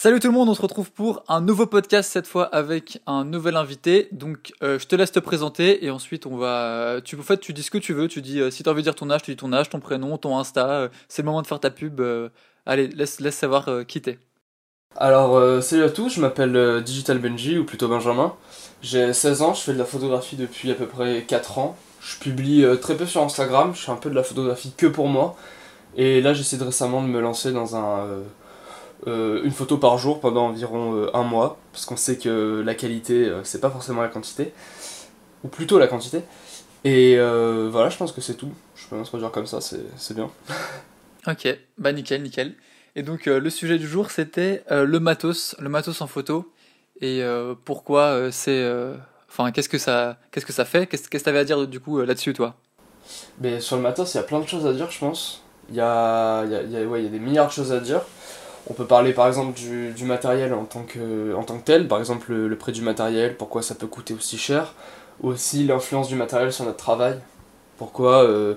Salut tout le monde, on se retrouve pour un nouveau podcast cette fois avec un nouvel invité. Donc euh, je te laisse te présenter et ensuite on va. Tu, en fait, tu dis ce que tu veux. Tu dis euh, si tu as envie de dire ton âge, tu dis ton âge, ton prénom, ton Insta. euh, c'est le moment de faire ta pub. allez, laisse, laisse savoir qui t'es. Alors, salut à tous, je m'appelle Digital Benji, ou plutôt Benjamin. J'ai 16 ans, je fais de la photographie depuis à peu près 4 ans. Je publie très peu sur Instagram, je fais un peu de la photographie que pour moi. Et là, j'essaie récemment de me lancer dans un, euh, une photo par jour pendant environ euh, un mois, parce qu'on sait que la qualité, euh, c'est pas forcément la quantité, ou plutôt la quantité. Et voilà, je pense que c'est tout. Je peux m'introduire comme ça, c'est c'est bien. Ok, bah nickel, nickel. Et donc le sujet du jour c'était le matos, le matos en photo et pourquoi c'est. Enfin, qu'est-ce que ça, qu'est-ce que ça fait? Qu'est-ce que t'avais à dire du coup là-dessus, toi? Mais sur le matos, il y a plein de choses à dire, je pense. Il y a, y a- y a- ouais, il y a des milliards de choses à dire. On peut parler par exemple du, du matériel en tant, que, en tant que tel, par exemple le, le prix du matériel, pourquoi ça peut coûter aussi cher, ou aussi l'influence du matériel sur notre travail. Pourquoi euh,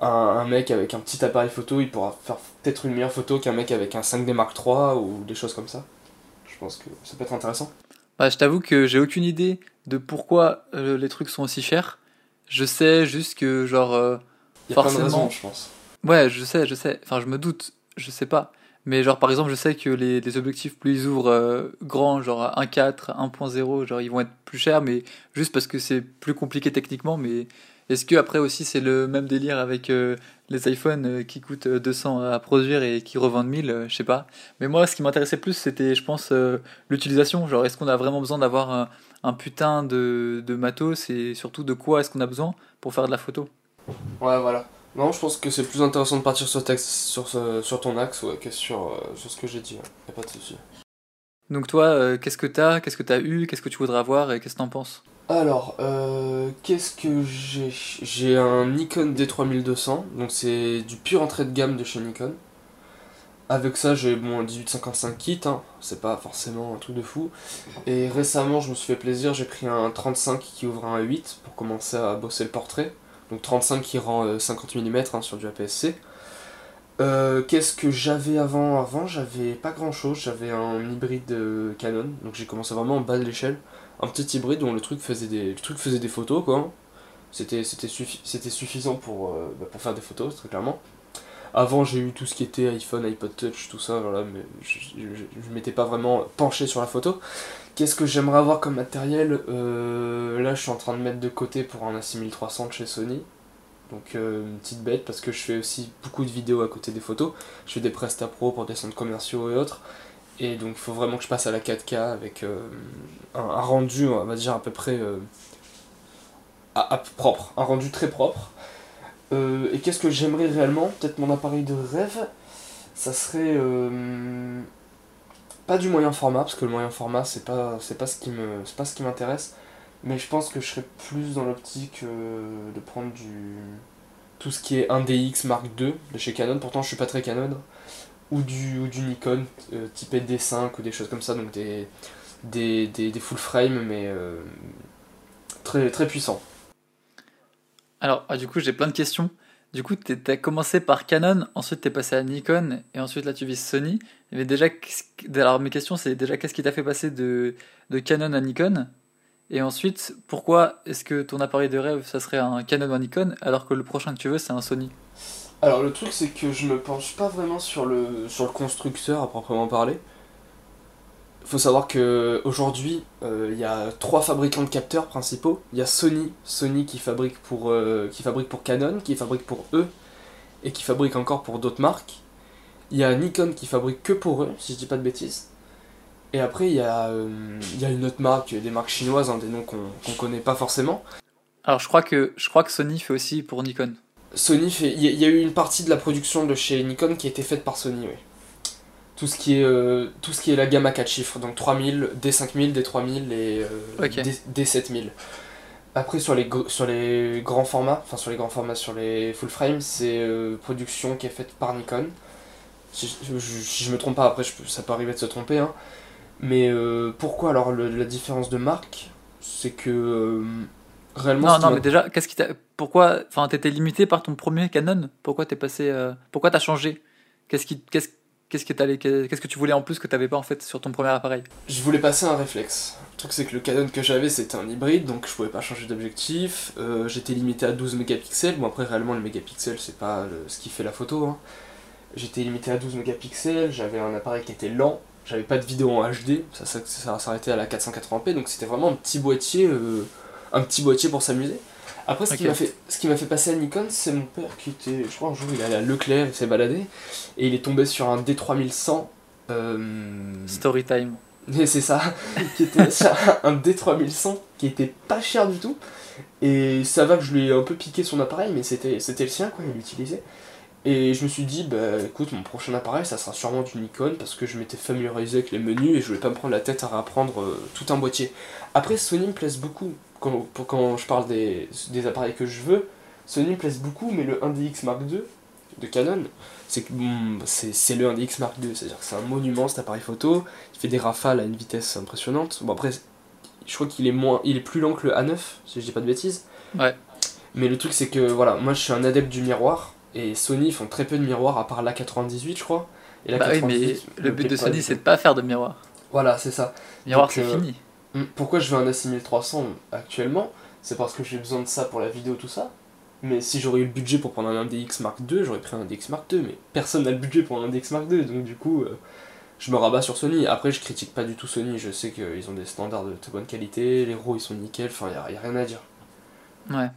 un, un mec avec un petit appareil photo, il pourra faire peut-être une meilleure photo qu'un mec avec un 5D Mark III ou des choses comme ça. Je pense que ça peut être intéressant. Bah, je t'avoue que j'ai aucune idée de pourquoi euh, les trucs sont aussi chers. Je sais juste que genre. euh, Il y a plein de Forcément. raisons, je pense. Ouais, je sais, je sais. Enfin, je me doute, je sais pas. Mais genre, par exemple, je sais que les, les objectifs plus ils ouvrent euh, grands, genre à 1.4, 1.0, genre ils vont être plus chers, mais juste parce que c'est plus compliqué techniquement. Mais est-ce que après aussi c'est le même délire avec euh, les iPhones euh, qui coûtent euh, 200 à produire et qui revendent 1000, euh, je sais pas. Mais moi, ce qui m'intéressait plus, c'était, je pense, euh, l'utilisation. Genre, est-ce qu'on a vraiment besoin d'avoir un, un putain de, de matos et surtout de quoi est-ce qu'on a besoin pour faire de la photo? Ouais, voilà. Non, je pense que c'est plus intéressant de partir sur, texte, sur, ce- sur ton axe ouais, que sur, euh, sur ce que j'ai dit. Y a pas de souci. Donc toi, euh, qu'est-ce que t'as, qu'est-ce que t'as eu, qu'est-ce que tu voudrais avoir et qu'est-ce que t'en penses? Alors, euh, qu'est-ce que j'ai J'ai un Nikon D3200, donc c'est du pur entrée de gamme de chez Nikon. Avec ça, j'ai mon 1855 kit, hein, c'est pas forcément un truc de fou. Et récemment, je me suis fait plaisir, j'ai pris un 35 qui ouvre un 8 pour commencer à bosser le portrait. Donc 35 qui rend euh, 50 mm sur du APS-C. Euh, Qu'est-ce que j'avais avant? Avant, j'avais pas grand chose, j'avais un hybride euh, Canon, donc j'ai commencé vraiment en bas de l'échelle un petit hybride dont le truc faisait des, le truc des photos quoi. C'était c'était suffi- c'était suffisant pour, euh, bah, pour faire des photos très clairement. Avant j'ai eu tout ce qui était iPhone, iPod Touch, tout ça, voilà, mais je, je, je- je m'étais pas vraiment penché sur la photo. Qu'est-ce que j'aimerais avoir comme matériel Euh, Là je suis en train de mettre de côté pour un A6300 de chez Sony. Donc euh, une petite bête parce que je fais aussi beaucoup de vidéos à côté des photos. Je fais des prestats pro pour des centres commerciaux et autres. Et donc il faut vraiment que je passe à la 4K avec euh, un, rendu, on va dire à peu près à- propre, un rendu très propre. Et qu'est-ce que j'aimerais réellement? Peut-être mon appareil de rêve, ça serait pas du moyen format parce que le moyen format c'est pas pas ce qui me c'est pas ce qui m'intéresse. Mais je pense que je serais plus dans l'optique euh, de prendre du tout ce qui est 1DX Mark II de chez Canon. Pourtant je suis pas très Canon ou du, ou du Nikon euh, type D5 ou des choses comme ça, donc des, des, des, des full frame mais euh, très, très puissants. Alors, ah, du coup, j'ai plein de questions. Du coup, t'es- t'as commencé par Canon, ensuite t'es passé à Nikon, et ensuite là tu vises Sony. Mais déjà, alors mes questions, c'est déjà qu'est-ce qui t'a fait passer de, de Canon à Nikon? Et ensuite, pourquoi est-ce que ton appareil de rêve, ça serait un Canon ou un Nikon, alors que le prochain que tu veux, c'est un Sony? Alors le truc c'est que je me penche pas vraiment sur le, sur le constructeur à proprement parler. Faut savoir que aujourd'hui euh, il y a trois fabricants de capteurs principaux. Il y a Sony, Sony qui fabrique pour euh, qui fabrique pour Canon, qui fabrique pour eux et qui fabrique encore pour d'autres marques. Il y a Nikon qui fabrique que pour eux, si je dis pas de bêtises. Et après il y a euh, il y a une autre marque, des marques chinoises, hein, des noms qu'on connaît pas forcément. Alors, je crois que, je crois que Sony fait aussi pour Nikon. Sony fait. Il y, a- il y a eu une partie de la production de chez Nikon qui a été faite par Sony, oui. Tout ce qui est, euh, tout ce qui est la gamme à 4 chiffres, donc 3000, D5000, D3000 et euh, Ok. D, D7000. Après, sur les, sur les grands formats, enfin sur les grands formats, sur les full frame, c'est euh, production qui est faite par Nikon. Si je, je, si je me trompe pas, après je ça peut arriver de se tromper, hein. Mais euh, pourquoi alors le- la différence de marque? C'est que réellement. Non, non, m'a- mais déjà, qu'est-ce qui t'a, pourquoi, enfin, t'étais limité par ton premier Canon? Pourquoi t'es passé, euh, pourquoi t'as changé? Qu'est-ce qui, qu'est-ce, Qu'est-ce que, tu voulais en plus que tu n'avais pas en fait sur ton premier appareil? Je voulais passer un réflexe. Le truc c'est que le Canon que j'avais c'était un hybride donc je pouvais pas changer d'objectif. Euh, J'étais limité à 12 mégapixels. Bon après réellement le mégapixel c'est pas ce qui fait la photo. hein. J'étais limité à 12 mégapixels, j'avais un appareil qui était lent, j'avais pas de vidéo en HD, ça s'arrêtait à la 480p donc c'était vraiment un petit boîtier, euh, un petit boîtier pour s'amuser. Après ce qui m'a fait, ce qui m'a fait passer à Nikon c'est mon père qui était, je crois un jour il allait à Leclerc, il s'est baladé et il est tombé sur un D3100. Euh, Story time. et c'est ça, qui était un D3100 qui était pas cher du tout. Et ça va que je lui ai un peu piqué son appareil, mais c'était c'était le sien, quoi, il l'utilisait. Et je me suis dit, bah écoute, mon prochain appareil, ça sera sûrement du Nikon, parce que je m'étais familiarisé avec les menus et je voulais pas me prendre la tête à réapprendre euh, tout un boîtier. Après, Sony me plaise beaucoup, quand, pour- quand je parle des, des appareils que je veux, Sony me plaise beaucoup, mais le 1DX Mark II de Canon, c'est c'est le 1DX Mark II, c'est-à-dire que c'est un monument cet appareil photo, il fait des rafales à une vitesse impressionnante. Bon après, je crois qu'il est moins, il est plus lent que le A9, si je dis pas de bêtises. Ouais. Mais le truc c'est que voilà, moi je suis un adepte du miroir et Sony font très peu de miroirs à part la 98 je crois. Et la Bah oui, mais 98, le but de Sony c'est de pas faire de miroir. Voilà, c'est ça. Miroir c'est euh, fini. Hmm, Pourquoi je veux un A6300 actuellement? C'est parce que j'ai besoin de ça pour la vidéo, tout ça. Mais si j'aurais eu le budget pour prendre un DX Mark II, j'aurais pris un DX Mark II. Mais personne n'a le budget pour un DX Mark II, donc du coup, euh, je me rabats sur Sony. Après, je critique pas du tout Sony, je sais qu'ils ont des standards de très bonne qualité, les RAW ils sont nickel, enfin, y a, y a rien à dire. Ouais.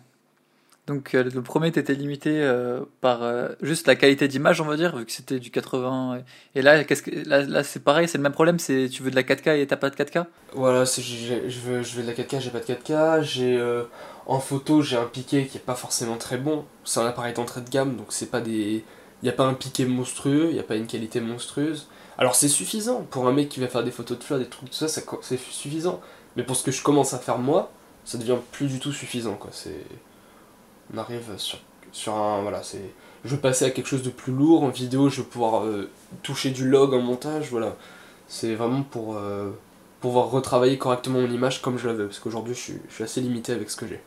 Donc euh, le premier t'étais limité euh, par euh, juste la qualité d'image on va dire vu que c'était du 80 et, là qu'est-ce que là, là c'est pareil c'est le même problème c'est tu veux de la 4K et t'as pas de 4K Voilà, j'ai- je veux, je veux de la 4K, j'ai pas de 4K. J'ai en photo, j'ai un piqué qui est pas forcément très bon. C'est un appareil d'entrée de gamme, donc c'est pas des, y a pas un piqué monstrueux, y a pas une qualité monstrueuse. Alors c'est suffisant pour un mec qui va faire des photos de fleurs, des trucs tout ça, ça c'est suffisant. Mais pour ce que je commence à faire moi, ça devient plus du tout suffisant quoi. C'est, on arrive sur, sur un, voilà, c'est, je veux passer à quelque chose de plus lourd en vidéo, je veux pouvoir euh, toucher du log en montage, voilà. C'est vraiment pour euh, pouvoir retravailler correctement mon image comme je la veux, parce qu'aujourd'hui je suis, je suis assez limité avec ce que j'ai.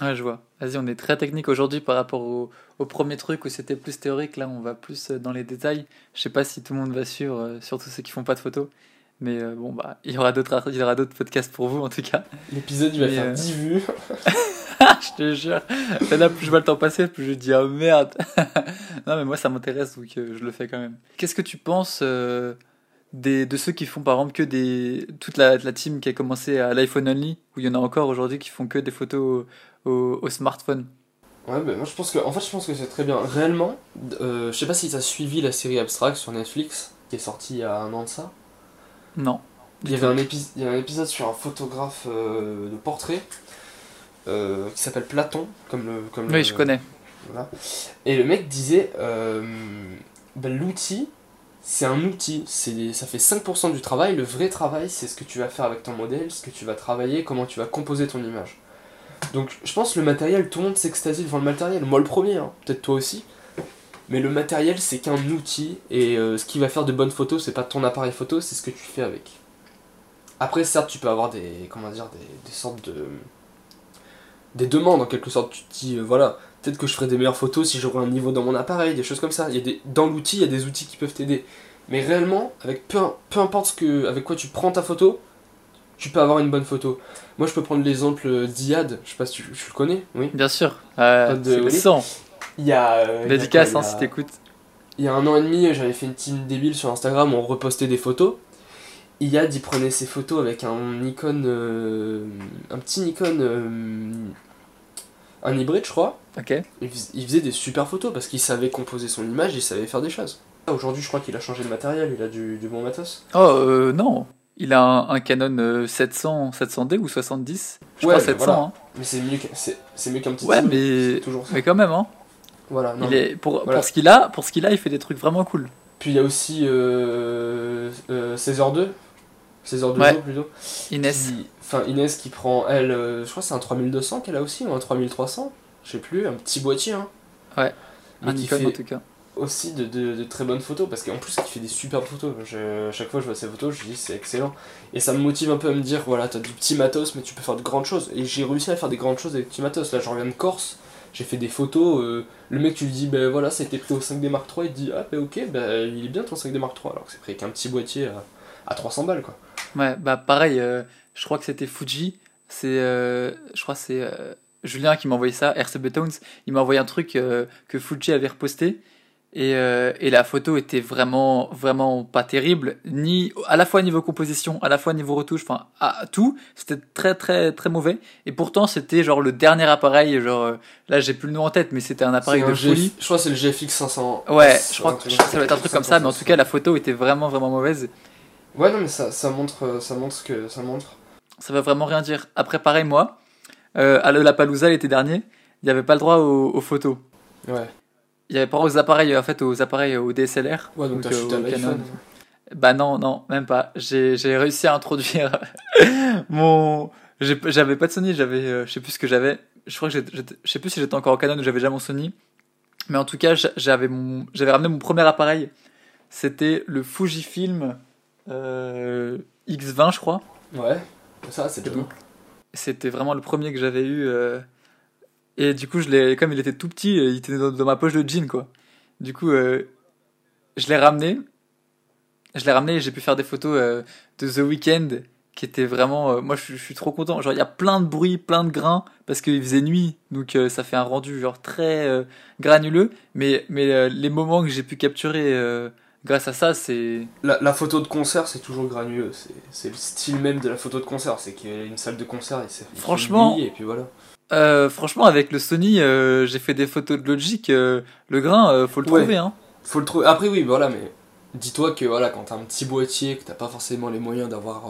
Ouais je vois. Vas-y on est très technique aujourd'hui par rapport au, au premier truc où c'était plus théorique là on va plus euh, dans les détails. Je sais pas si tout le monde va suivre euh, surtout ceux qui font pas de photos. Mais euh, bon bah il y aura d'autres il y aura d'autres podcasts pour vous en tout cas. L'épisode il va Mais, faire euh, 10 vues. je te jure. Là, plus je vois le temps passer, plus je dis oh merde. non, mais moi ça m'intéresse donc euh, je le fais quand même. Qu'est-ce que tu penses euh, des, de ceux qui font par exemple que des. toute la, la team qui a commencé à l'iPhone only, où il y en a encore aujourd'hui qui font que des photos au, au- au smartphone? Ouais, bah, moi je pense que, en fait, je pense que c'est très bien. Réellement, euh, je sais pas si t'as suivi la série Abstract sur Netflix, qui est sortie il y a un an de ça. Non. Il y avait un, épi- il y a un épisode sur un photographe euh, de portrait euh, qui s'appelle Platon, comme le. Comme le- Oui, je connais. Voilà. Et le mec disait euh, bah, l'outil, c'est un outil, c'est ça fait 5% du travail. Le vrai travail, c'est ce que tu vas faire avec ton modèle, ce que tu vas travailler, comment tu vas composer ton image. Donc je pense que le matériel, tout le monde s'extasie devant le matériel. Moi le premier, hein, peut-être toi aussi. Mais le matériel, c'est qu'un outil, et euh, ce qui va faire de bonnes photos, c'est pas ton appareil photo, c'est ce que tu fais avec. Après, certes, tu peux avoir des, comment dire, des, des sortes de, des demandes en quelque sorte. Tu te dis, euh, voilà, peut-être que je ferai des meilleures photos si j'aurai un niveau dans mon appareil, des choses comme ça. Il y a des, dans l'outil, il y a des outils qui peuvent t'aider. Mais réellement, avec peu, peu importe ce que, avec quoi tu prends ta photo, tu peux avoir une bonne photo. Moi, je peux prendre l'exemple d'IAD, je sais pas si tu, tu le connais, oui. Bien sûr. Euh, de- c'est le oui. sang. Il y a. euh, il y a Dédicace hein, il y si a- t'écoutes. Il y a un an et demi, j'avais fait une team débile sur Instagram où on repostait des photos. Iyad il prenait ses photos avec un Nikon, euh, un petit Nikon, euh, un hybride je crois. Ok. Il, faisait des super photos parce qu'il savait composer son image, il savait faire des choses. Ah, aujourd'hui je crois qu'il a changé de matériel, il a du, bon matos. Oh euh, non, il a un, Canon euh, 700, 700D ou 70 ouais, crois 700. Hein. Mais c'est mieux, c'est, mieux qu'un petit. Ouais, mais toujours ça. mais quand même hein. Voilà. Non, il est pour, pour ce qu'il a, pour ce qu'il a, il fait des trucs vraiment cool. Puis il y a aussi euh, 16h2 16 heures de ouais. plutôt. Inès. Enfin, Inès qui prend, elle, euh, je crois que c'est un 3200 qu'elle a aussi, ou un 3300, je sais plus, un petit boîtier. Hein. Ouais, Mais un Nikon en tout cas. Aussi de, de, de, très bonnes photos, parce qu'en plus, il fait des superbes photos. Chaque fois que je vois ses photos, je dis c'est excellent. Et ça me motive un peu à me dire voilà, t'as du petit matos, mais tu peux faire de grandes choses. Et j'ai réussi à faire des grandes choses avec du petit matos. Là, je reviens de Corse j'ai fait des photos. Euh, le mec, tu lui dis, ben voilà, ça a été pris au 5D Mark III, il te dit, ah ben ok, bah, il est bien ton 5D Mark III, alors que c'est pris qu'un petit boîtier à, à, 300 balles quoi. Ouais, bah pareil, euh, je crois que c'était Fuji, c'est, euh, je crois que c'est euh, Julien qui m'a envoyé ça, RCB Tones, il m'a envoyé un truc que Fuji avait reposté. Et, et la photo était vraiment, vraiment pas terrible, ni à la fois niveau composition, à la fois niveau retouche, enfin à tout, c'était très très très mauvais. Et pourtant c'était genre le dernier appareil, genre là j'ai plus le nom en tête, mais c'était un appareil un de folie. Je crois que c'est le GFX 500. Ouais, je crois que ça doit être un truc comme ça, mais en tout cas la photo était vraiment vraiment mauvaise. Ouais non mais ça, ça montre ça montre ce que ça montre. Ça veut vraiment rien dire. Après pareil moi, euh, à Lollapalooza l'été dernier, il n'y avait pas le droit aux, aux photos. Ouais. Il y avait pas aux appareils en fait aux appareils au DSLR. Ouais donc Donc, chuté euh, au. Canon. Bah non, non, même pas. J'ai réussi à introduire mon. J'avais pas de Sony, j'avais, euh, je sais plus ce que j'avais. Je crois que je sais plus si j'étais encore au Canon ou j'avais déjà mon Sony. Mais en tout cas, j'a- j'avais mon, j'avais ramené mon premier appareil. C'était le Fujifilm euh, X20, je crois. Ouais. Ça c'est donc, C'était vraiment le premier que j'avais eu. euh, Et du coup, je l'ai, comme il était tout petit, euh, il était dans, dans ma poche de jean, quoi. Du coup, euh, je l'ai ramené. Je l'ai ramené et j'ai pu faire des photos de The Weeknd qui étaient vraiment. moi, je, suis- je suis trop content. Genre, il y a plein de bruit, plein de grains parce qu'il faisait nuit, donc ça fait un rendu genre très granuleux. Mais mais les moments que j'ai pu capturer grâce à ça, c'est La, la photo de concert, c'est toujours granuleux. C'est- C'est le style même de la photo de concert. C'est qu'il y a une salle de concert et c'est. Franchement- Et puis voilà. Euh, franchement, avec le Sony, euh, j'ai fait des photos de Logic. euh, le grain, faut le Ouais. trouver. Hein. Faut le trouver. Après, oui, voilà, mais dis-toi que voilà, quand t'as un petit boîtier, que t'as pas forcément les moyens d'avoir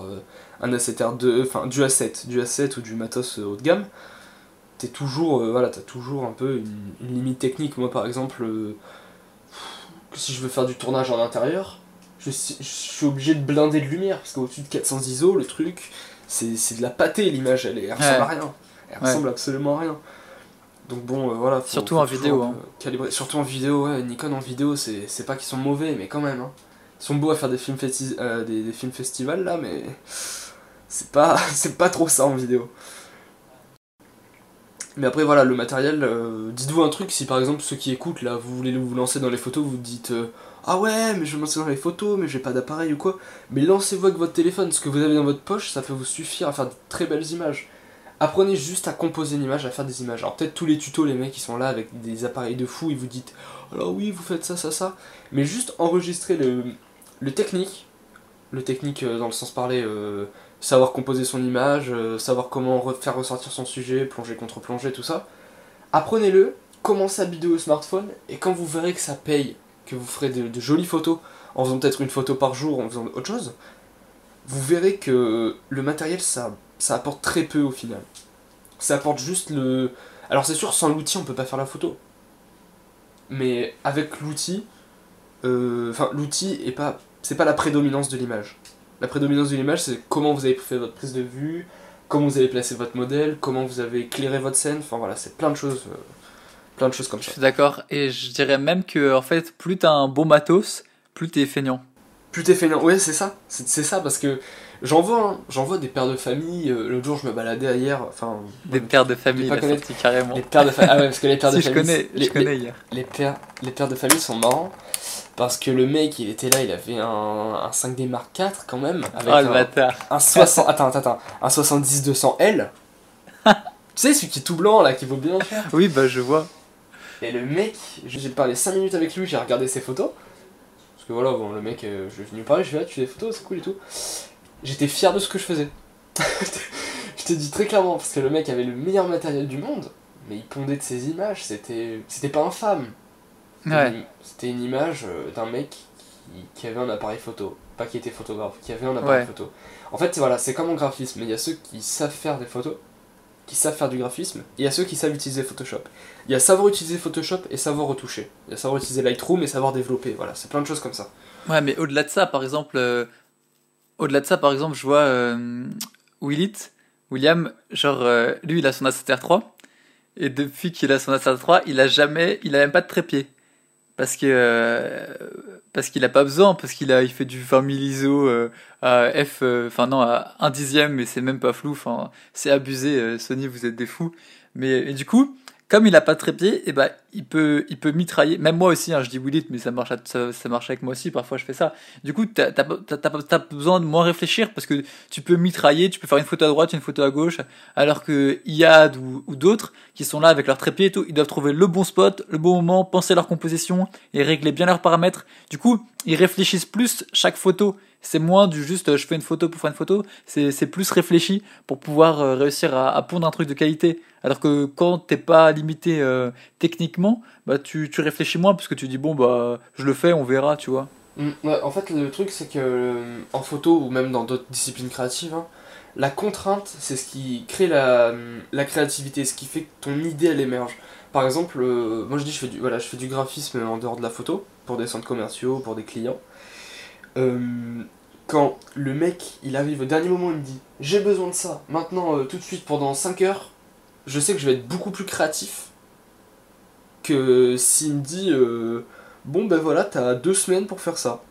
un A7R2, enfin du A7, du A7 ou du matos haut de gamme, t'es toujours, euh, voilà, t'as toujours un peu une, une limite technique. Moi, par exemple, euh, si je veux faire du tournage en intérieur, je, suis- je suis obligé de blinder de lumière parce qu'au-dessus de 400 ISO, le truc, c'est de la pâtée l'image, elle, est- elle ressemble Ouais. à rien. Elle Ouais. ressemble absolument à rien. Donc bon, euh, voilà. faut- Surtout faut en vidéo, hein. peu calibrer. Surtout en vidéo, ouais. Nikon en vidéo, c'est pas qu'ils sont mauvais, mais quand même. Hein. Ils sont beaux à faire des films, festi- euh, des, des films festivals là, mais c'est pas, c'est pas trop ça en vidéo. Mais après, voilà, le matériel, euh, dites-vous un truc, si par exemple ceux qui écoutent là, vous voulez vous lancer dans les photos, vous dites euh, Ah ouais, mais je vais me lancer dans les photos, mais j'ai pas d'appareil ou quoi. Mais lancez-vous avec votre téléphone, ce que vous avez dans votre poche, ça peut vous suffire à faire de très belles images. Apprenez juste à composer une image, à faire des images. Alors peut-être tous les tutos, les mecs qui sont là avec des appareils de fou, ils vous dites alors oui, vous faites ça, ça, ça. Mais juste enregistrer le, le technique, le technique euh, dans le sens parlé, euh, savoir composer son image, euh, savoir comment re- faire ressortir son sujet, plonger contre plonger, tout ça. Apprenez-le, commencez à bidouiller au smartphone, et quand vous verrez que ça paye, que vous ferez de, jolies photos, en faisant peut-être une photo par jour, en faisant autre chose, vous verrez que le matériel, ça, ça apporte très peu au final. Ça apporte juste le... Alors c'est sûr, sans l'outil, on peut pas faire la photo. Mais avec l'outil, euh, enfin l'outil est pas, c'est pas la prédominance de l'image. La prédominance de l'image, c'est comment vous avez fait votre prise de vue, comment vous avez placé votre modèle, comment vous avez éclairé votre scène. Enfin voilà, c'est plein de choses, euh, plein de choses comme Je ça. suis d'accord. Et je dirais même que, en fait, plus t'as un bon matos, plus t'es feignant. Plus t'es feignant, ouais c'est ça, c'est c'est ça parce que j'en vois, hein, j'en vois des pères de famille. euh, L'autre jour, je me baladais hier, enfin Des pères de famille, pas sortie carrément. les pères de famille. Ah ouais, parce que les pères de Si, je famille, connais, les, je connais hier. les- les pères, les pères de famille sont marrants parce que le mec, il était là, il avait un, un 5D Mark IV quand même avec Oh le un, bâtard. un 60, attends, attends, attends, un 70-200L. tu sais, celui qui est tout blanc là, qui vaut bien cher. Oui, bah je vois. Et le mec, j'ai parlé 5 minutes avec lui, j'ai regardé ses photos. Parce que voilà, bon, le mec, euh, je ai venu parler, je lui ai dit, ah, tu fais des photos, c'est cool et tout. J'étais fier de ce que je faisais. je te dis très clairement, parce que le mec avait le meilleur matériel du monde, mais il pondait de ses images, c'était c'était pas infâme. C'était Ouais. une- C'était une image euh, d'un mec qui, qui avait un appareil photo. Pas qui était photographe, qui avait un appareil Ouais. photo. En fait, voilà, c'est comme en graphisme. Il y a ceux qui savent faire des photos, qui savent faire du graphisme, et il y a ceux qui savent utiliser Photoshop. Il y a savoir utiliser Photoshop et savoir retoucher. Il y a savoir utiliser Lightroom et savoir développer. Voilà, c'est plein de choses comme ça. Ouais, mais au-delà de ça, par exemple, euh, au-delà de ça, par exemple, je vois euh, Willit, William, genre, euh, lui, il a son A7R3, et depuis qu'il a son A7R3, il a jamais, il a même pas de trépied. Parce que, euh, parce qu'il a pas besoin, parce qu'il a, il fait du 20 000 ISO à F, euh, enfin non, à 1 dixième, mais c'est même pas flou, enfin, c'est abusé, euh, Sony, vous êtes des fous. Mais, et du coup, comme il a pas de trépied, et eh ben il peut, il peut mitrailler. Même moi aussi, hein, je dis Will It, mais ça marche, avec moi aussi. Parfois, je fais ça. Du coup, t'as as, besoin de moins réfléchir parce que tu peux mitrailler, tu peux faire une photo à droite, une photo à gauche, alors que Iad ou, ou d'autres qui sont là avec leur trépied et tout, ils doivent trouver le bon spot, le bon moment, penser leur composition et régler bien leurs paramètres. Du coup, ils réfléchissent plus chaque photo c'est moins du juste euh, je fais une photo pour faire une photo, c'est plus réfléchi pour pouvoir euh, réussir à, à, pondre un truc de qualité. Alors que quand t'es pas limité euh, techniquement, bah tu, tu réfléchis moins parce que tu dis bon bah je le fais, on verra, tu vois. Mm, en fait le truc c'est que en photo ou même dans d'autres disciplines créatives, hein, la contrainte c'est ce qui crée la, la créativité, ce qui fait que ton idée elle émerge. Par exemple, moi je dis je fais du voilà je fais du graphisme en dehors de la photo pour des centres commerciaux, pour des clients. Euh, quand le mec il arrive au dernier moment, il me dit j'ai besoin de ça, maintenant euh, tout de suite pendant 5 heures, je sais que je vais être beaucoup plus créatif que s'il me dit euh, bon ben voilà, t'as deux semaines pour faire ça.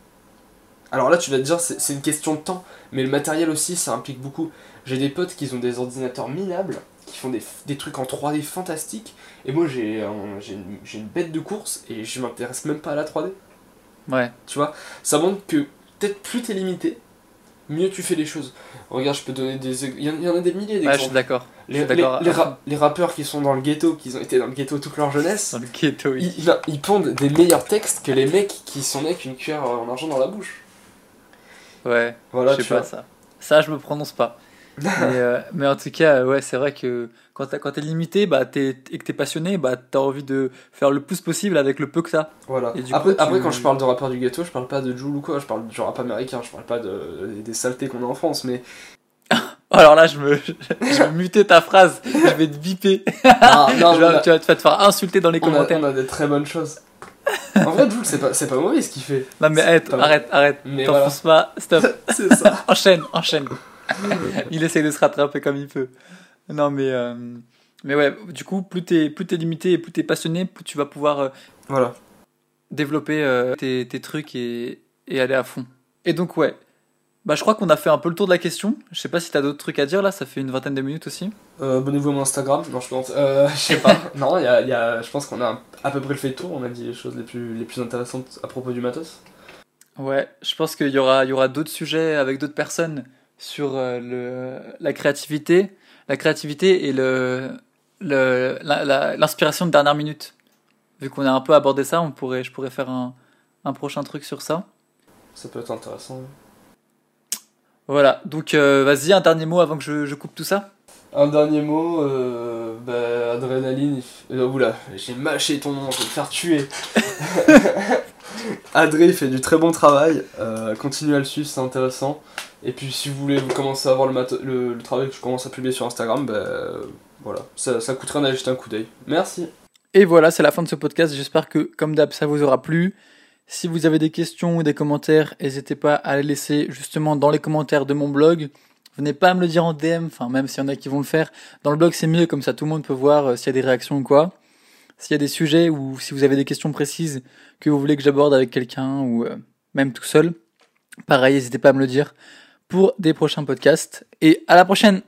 Alors là tu vas te dire c'est une question de temps, mais le matériel aussi ça implique beaucoup. J'ai des potes qui ont des ordinateurs minables, qui font des, trucs en 3D fantastiques, et moi j'ai une bête de course et je m'intéresse même pas à la 3D. Ouais. Tu vois, ça montre que peut-être plus t'es limité, mieux tu fais les choses. Regarde, je peux donner des. Il y en a des milliers d'exemples. Ouais, je suis d'accord. Les, les, rappeurs qui sont dans le ghetto, qui ont été dans le ghetto toute leur jeunesse, dans le ghetto, oui. ils, ils, pondent des meilleurs textes que les mecs qui sont nés avec une cuillère en argent dans la bouche. Ouais, voilà, je sais pas ça. Ça, je me prononce pas. Mais, euh, mais, en tout cas, ouais, c'est vrai que quand t'es limité bah, es, et que t'es passionné, bah, t'as envie de faire le plus possible avec le peu que t'as. Voilà. après, après, quand je parle de rappeur du ghetto, je parle pas de Jules ou quoi, je parle du rap américain, je parle pas de, des saletés qu'on a en France, mais. Alors là, je me, je vais muter ta phrase, je vais te biper. Ah, non, tu, vas, tu, vas, te faire insulter dans les commentaires. on a des très bonnes choses. En vrai, Jules, c'est pas, pas mauvais ce qu'il fait. Non, mais arrête, arrête, arrête. T'enfonces pas, stop. c'est ça. enchaîne, enchaîne. Il essaie de se rattraper comme il peut. Non, mais, euh, mais ouais, du coup, plus t'es, plus t'es limité et plus t'es passionné, plus tu vas pouvoir euh, voilà. développer euh, tes, tes, trucs et, et, aller à fond. Et donc, ouais, bah, je crois qu'on a fait un peu le tour de la question. Je sais pas si t'as d'autres trucs à dire là, ça fait une vingtaine de minutes aussi. Abonnez-vous à mon Instagram. Non, je pense. je sais pas. non, y a, y a, je pense qu'on a à peu près fait le tour. On a dit les choses les plus, les plus intéressantes à propos du matos. Ouais, je pense qu'il y aura, y aura d'autres sujets avec d'autres personnes sur le, la créativité la créativité et le, l'inspiration de dernière minute. Vu qu'on a un peu abordé ça, on pourrait, je pourrais faire un, un prochain truc sur ça. Ça peut être intéressant. Voilà, donc euh, vas-y, un dernier mot avant que je, je coupe tout ça. Un dernier mot, euh, bah, Adrénaline. Euh, oula, j'ai mâché ton nom, je vais te faire tuer. Adré fait du très bon travail, euh, continuez à le suivre, c'est intéressant. Et puis si vous voulez vous commencer à voir le, travail que je commence à publier sur Instagram, ben voilà, ça, ça coûte rien d'aller un coup d'œil. Merci. Et voilà, c'est la fin de ce podcast. J'espère que, comme d'hab, ça vous aura plu. Si vous avez des questions ou des commentaires, n'hésitez pas à les laisser justement dans les commentaires de mon blog. Venez pas me le dire en DM, enfin même s'il y en a qui vont le faire. Dans le blog c'est mieux, comme ça tout le monde peut voir euh, s'il y a des réactions ou quoi. S'il y a des sujets ou si vous avez des questions précises que vous voulez que j'aborde avec quelqu'un ou euh, même tout seul, pareil, n'hésitez pas à me le dire pour des prochains podcasts. Et à la prochaine